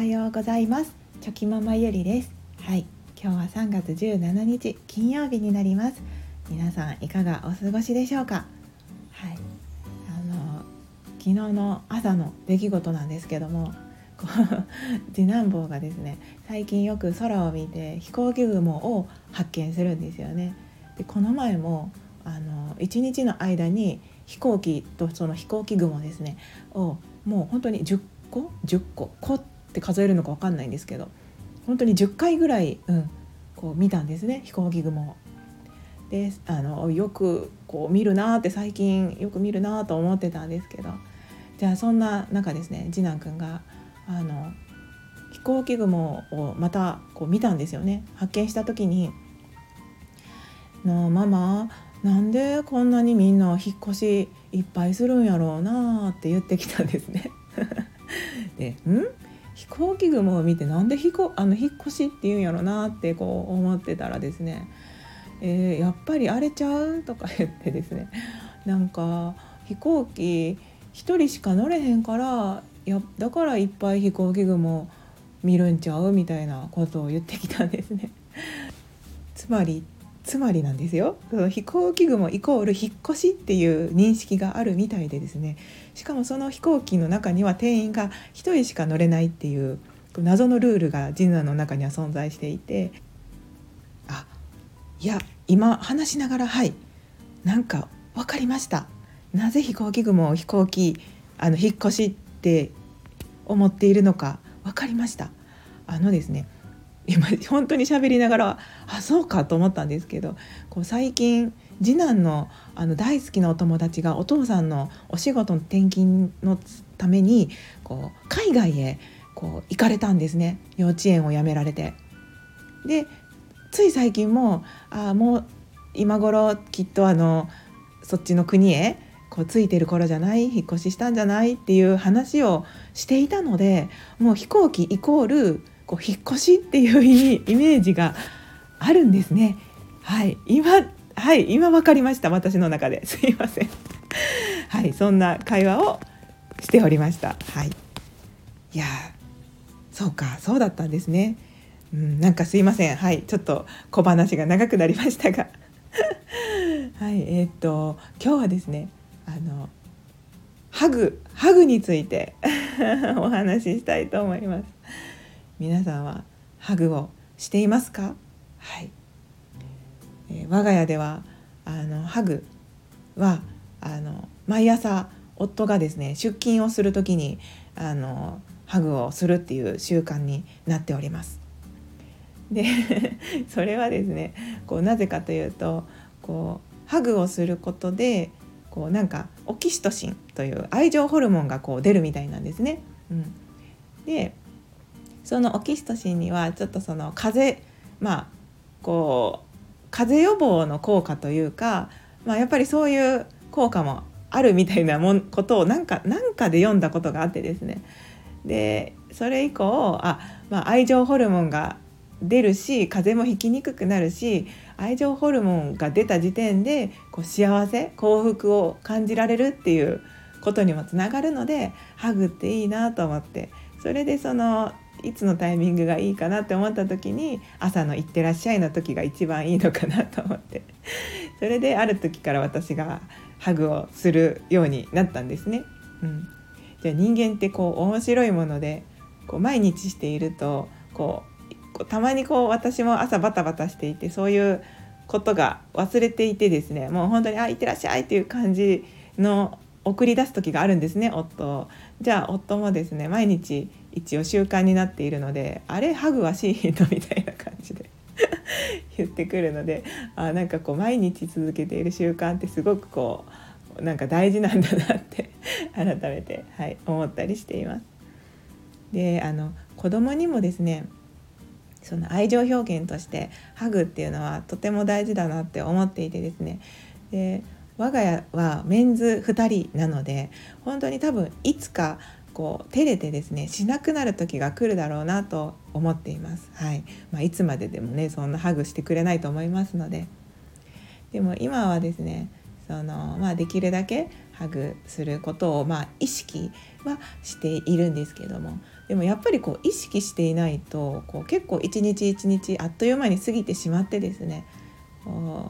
はようございます。チョキママゆりです。はい。今日は3月17日金曜日になります。皆さんいかがお過ごしでしょうか？はい。あの昨日の朝の出来事なんですけどもこう 次男坊がですね最近よく空を見て飛行機雲を発見するんですよね。でこの前もあの1日の間に飛行機とその飛行機雲ですねをもう本当に10個？10個？個って数えるのか分かんないんですけど本当に10回ぐらい、うん、こう見たんですね飛行機雲を。であのよくこう見るなって最近よく見るなと思ってたんですけどじゃあそんな中ですね次男くんがあの飛行機雲をまたこう見たんですよね発見した時に「のママなんでこんなにみんな引っ越しいっぱいするんやろうな」って言ってきたんですね。で「ん？飛行機雲を見てなんで飛行あの引っ越しって言うんやろなってこう思ってたらですね、えー、やっぱり荒れちゃうとか言ってですね なんか飛行機1人しか乗れへんからやだからいっぱい飛行機雲見るんちゃうみたいなことを言ってきたんですね。つまりつまりなんですよ。その飛行機雲イコール引っ越しっていう認識があるみたいでですね。しかもその飛行機の中には定員が1人しか乗れないっていう謎のルールがジナの中には存在していて。あいや今話しながらはい。なんか分かりました。なぜ飛行機雲を飛行機あの引っ越しって思っているのか分かりました。あのですね今本当に喋りながらあそうかと思ったんですけどこう最近次男のあの大好きなお友達がお父さんのお仕事の転勤のためにこう海外へこう行かれたんですね幼稚園を辞められて。でつい最近もあもう今頃きっとあのそっちの国へこうついてる頃じゃない引っ越ししたんじゃないっていう話をしていたのでもう飛行機イコールこう引っ越しっていうイメージがあるんですね。はい。今はい。今分かりました。私の中で。すいません。はい。そんな会話をしておりました。はい。いやそうか。そうだったんですね。うん、なんかすいません。はい。ちょっと小話が長くなりましたが。はい。えー、っと今日はですねあのハグハグについて お話ししたいと思います。皆さんはハグをしていますか？はい、えー、我が家ではあのハグはあの毎朝夫がですね出勤をする時にあのハグをするっていう習慣になっております。で それはですねこうなぜかというとこうハグをすることでこうなんかオキシトシンという愛情ホルモンがこう出るみたいなんですね。うん、でそのオキシトシンにはちょっとその風邪まあこう風邪予防の効果というか、まあ、やっぱりそういう効果もあるみたいなもんことをなんかなんかで読んだことがあってですね。でそれ以降あ、まあ、愛情ホルモンが出るし風邪もひきにくくなるし愛情ホルモンが出た時点でこう幸せ幸福を感じられるっていうことにもつながるのでハグっていいなと思って。それでそのいつのタイミングがいいかなって思った時に朝の「いってらっしゃい」の時が一番いいのかなと思って。それである時から私がハグをするようになったんですね。うん、じゃあ人間ってこう面白いものでこう毎日しているとこうたまにこう私も朝バタバタしていてそういうことが忘れていてですね。もう本当に「あいってらっしゃい」っていう感じの送り出す時があるんですね夫じゃあ夫もですね毎日一応習慣になっているのであれハグはしいのみたいな感じで 言ってくるのであなんかこう毎日続けている習慣ってすごくこうなんか大事なんだなって 改めて、はい、思ったりしています。であの子供にもですねその愛情表現としてハグっていうのはとても大事だなって思っていてですねで我が家はメンズ2人なので本当に多分いつかこう照れてですねしなくなる時が来るだろうなと思っています。はい。まあ、いつまででもねそんなハグしてくれないと思いますので。でも今はですねその、まあ、できるだけハグすることを、まあ、意識はしているんですけども。でもやっぱりこう意識していないとこう結構一日一日あっという間に過ぎてしまってですね。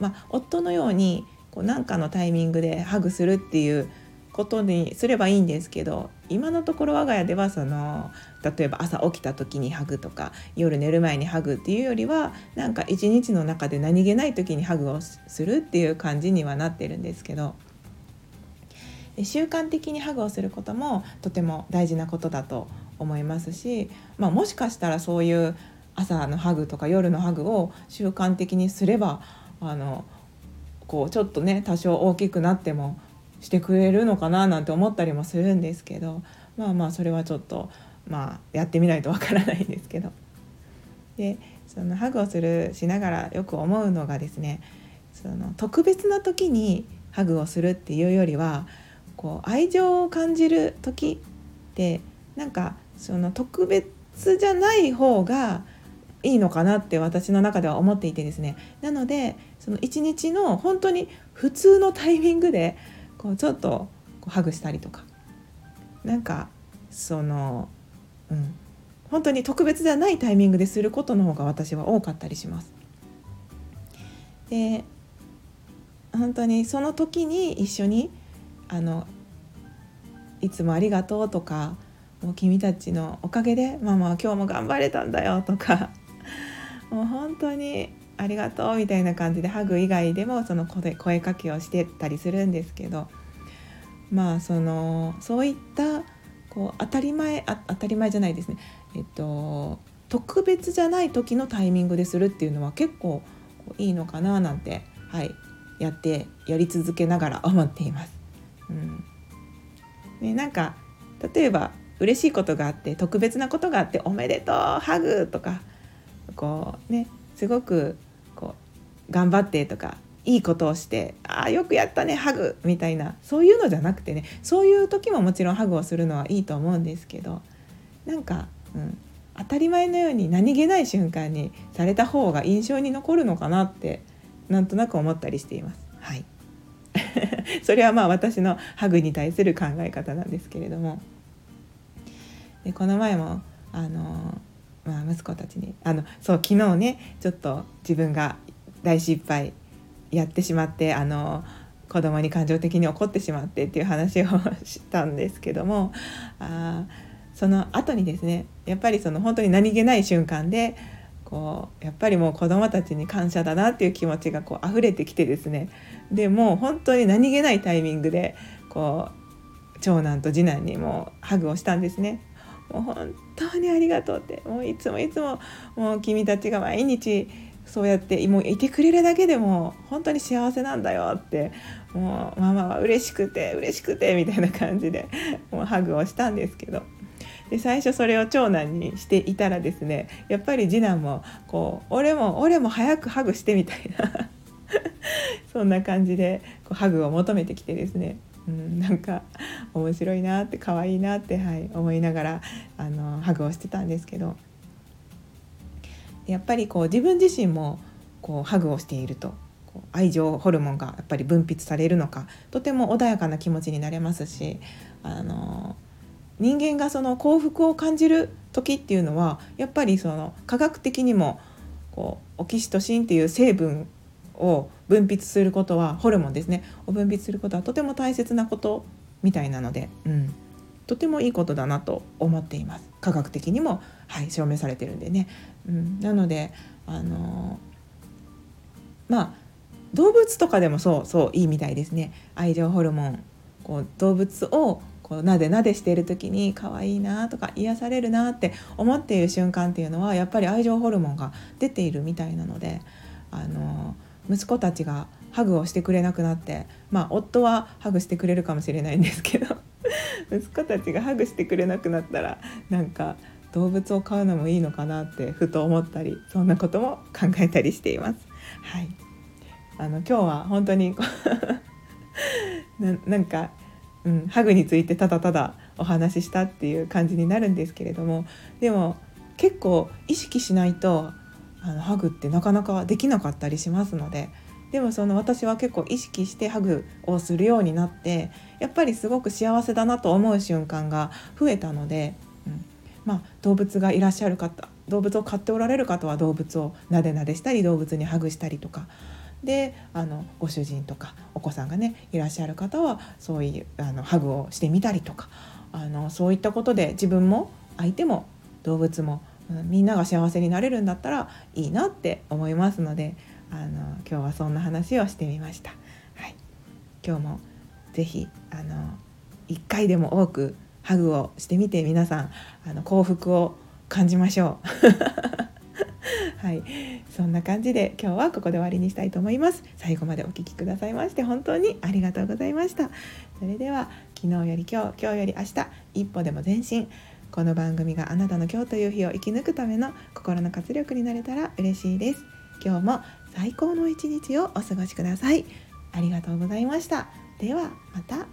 まあ、夫のようにこう何かのタイミングでハグするっていうことにすればいいんですけど今のところ我が家ではその例えば朝起きた時にハグとか夜寝る前にハグっていうよりはなんか一日の中で何気ない時にハグをするっていう感じにはなってるんですけど習慣的にハグをすることもとても大事なことだと思いますし、まあ、もしかしたらそういう朝のハグとか夜のハグを習慣的にすればあのこうちょっとね多少大きくなってもしてくれるのかななんて思ったりもするんですけどまあまあそれはちょっとまあやってみないとわからないんですけど。でそのハグをするしながらよく思うのがですねその特別な時にハグをするっていうよりはこう愛情を感じる時ってなんかその特別じゃない方がいいのかなって私の中では思っていてですねなのでその一日の本当に普通のタイミングでこうちょっとこうハグしたりとかなんかそのうん本当に特別ではないタイミングですることの方が私は多かったりします。で本当にその時に一緒にあのいつもありがとうとかもう君たちのおかげでママは今日も頑張れたんだよとかもう本当にありがとうみたいな感じでハグ以外でもその声声かけをしてたりするんですけどまあそのそういったこう当たり前あ当たり前じゃないですねえっと特別じゃない時のタイミングでするっていうのは結構いいのかななんてはいやってやり続けながら 思っています。うんね、なんか例えば嬉しいことがあって特別なことがあって「おめでとうハグ!」とかこうねすごく頑張ってとかいいことをして「ああよくやったねハグ」みたいなそういうのじゃなくてねそういう時ももちろんハグをするのはいいと思うんですけどなんか、うん、当たり前のように何気ない瞬間にされた方が印象に残るのかなってなんとなく思ったりしています。はい それはまあ私のハグに対する考え方なんですけれどもでこの前もあのまあ、息子たちにあのそう昨日ねちょっと自分が大失敗やってしまってあの子供に感情的に怒ってしまってっていう話をしたんですけどもあその後にですねやっぱりその本当に何気ない瞬間でこうやっぱりもう子供たちに感謝だなっていう気持ちがこう溢れてきてですねでもう本当に何気ないタイミングでこう長男と次男にもハグをしたんですね。もう本当にありがとうってもういつもいつももう君たちが毎日そうやってもういてくれるだけでも本当に幸せなんだよってもうママは嬉しくて嬉しくてみたいな感じでもうハグをしたんですけど。で最初それを長男にしていたらですねやっぱり次男もこう俺も俺も早くハグしてみたいな。そんな感じでこうハグを求めてきてですね。うん、なんか面白いなって可愛いなって、はい、思いながらあのハグをしてたんですけど。やっぱりこう自分自身もこうハグをしていると愛情ホルモンがやっぱり分泌されるのかとても穏やかな気持ちになれますしあの人間がその幸福を感じる時っていうのはやっぱりその科学的にもこうオキシトシンっていう成分を分泌することはホルモンですねを分泌することはとても大切なことみたいなので、うん、とてもいいことだなと思っています。科学的にも、はい、証明されてるんでね、うん、なのであのー、まあ動物とかでもそうそういいみたいですね。愛情ホルモンこう動物をこうなでなでしている時に可愛いなとか癒されるなって思っている瞬間っていうのはやっぱり愛情ホルモンが出ているみたいなのであの息子たちがハグをしてくれなくなってまあ夫はハグしてくれるかもしれないんですけど。息子たちがハグしてくれなくなったらなんか動物を飼うのもいいのかなってふと思ったりそんなことも考えたりしています。はい、あの今日は本当に ななんか、うん、ハグについてただただお話ししたっていう感じになるんですけれどもでも結構意識しないとあのハグってなかなかできなかったりしますのででもその私は結構意識してハグをするようになってやっぱりすごく幸せだなと思う瞬間が増えたので、うん、まあ、動物がいらっしゃる方動物を飼っておられる方は動物をなでなでしたり動物にハグしたりとか。であのご主人とかお子さんがねいらっしゃる方はそういうあのハグをしてみたりとか。あのそういったことで自分も相手も動物も、うん、みんなが幸せになれるんだったらいいなって思いますのであの今日はそんな話をしてみました。はい、今日もぜひあの1回でも多くハグをしてみて皆さんあの幸福を感じましょう。はい、そんな感じで今日はここで終わりにしたいと思います。最後までお聴きくださいまして本当にありがとうございました。それでは昨日より今日、今日より明日、一歩でも前進。この番組があなたの今日という日を生き抜くための心の活力になれたら嬉しいです。今日も最高の一日をお過ごしください。ありがとうございました。ではまた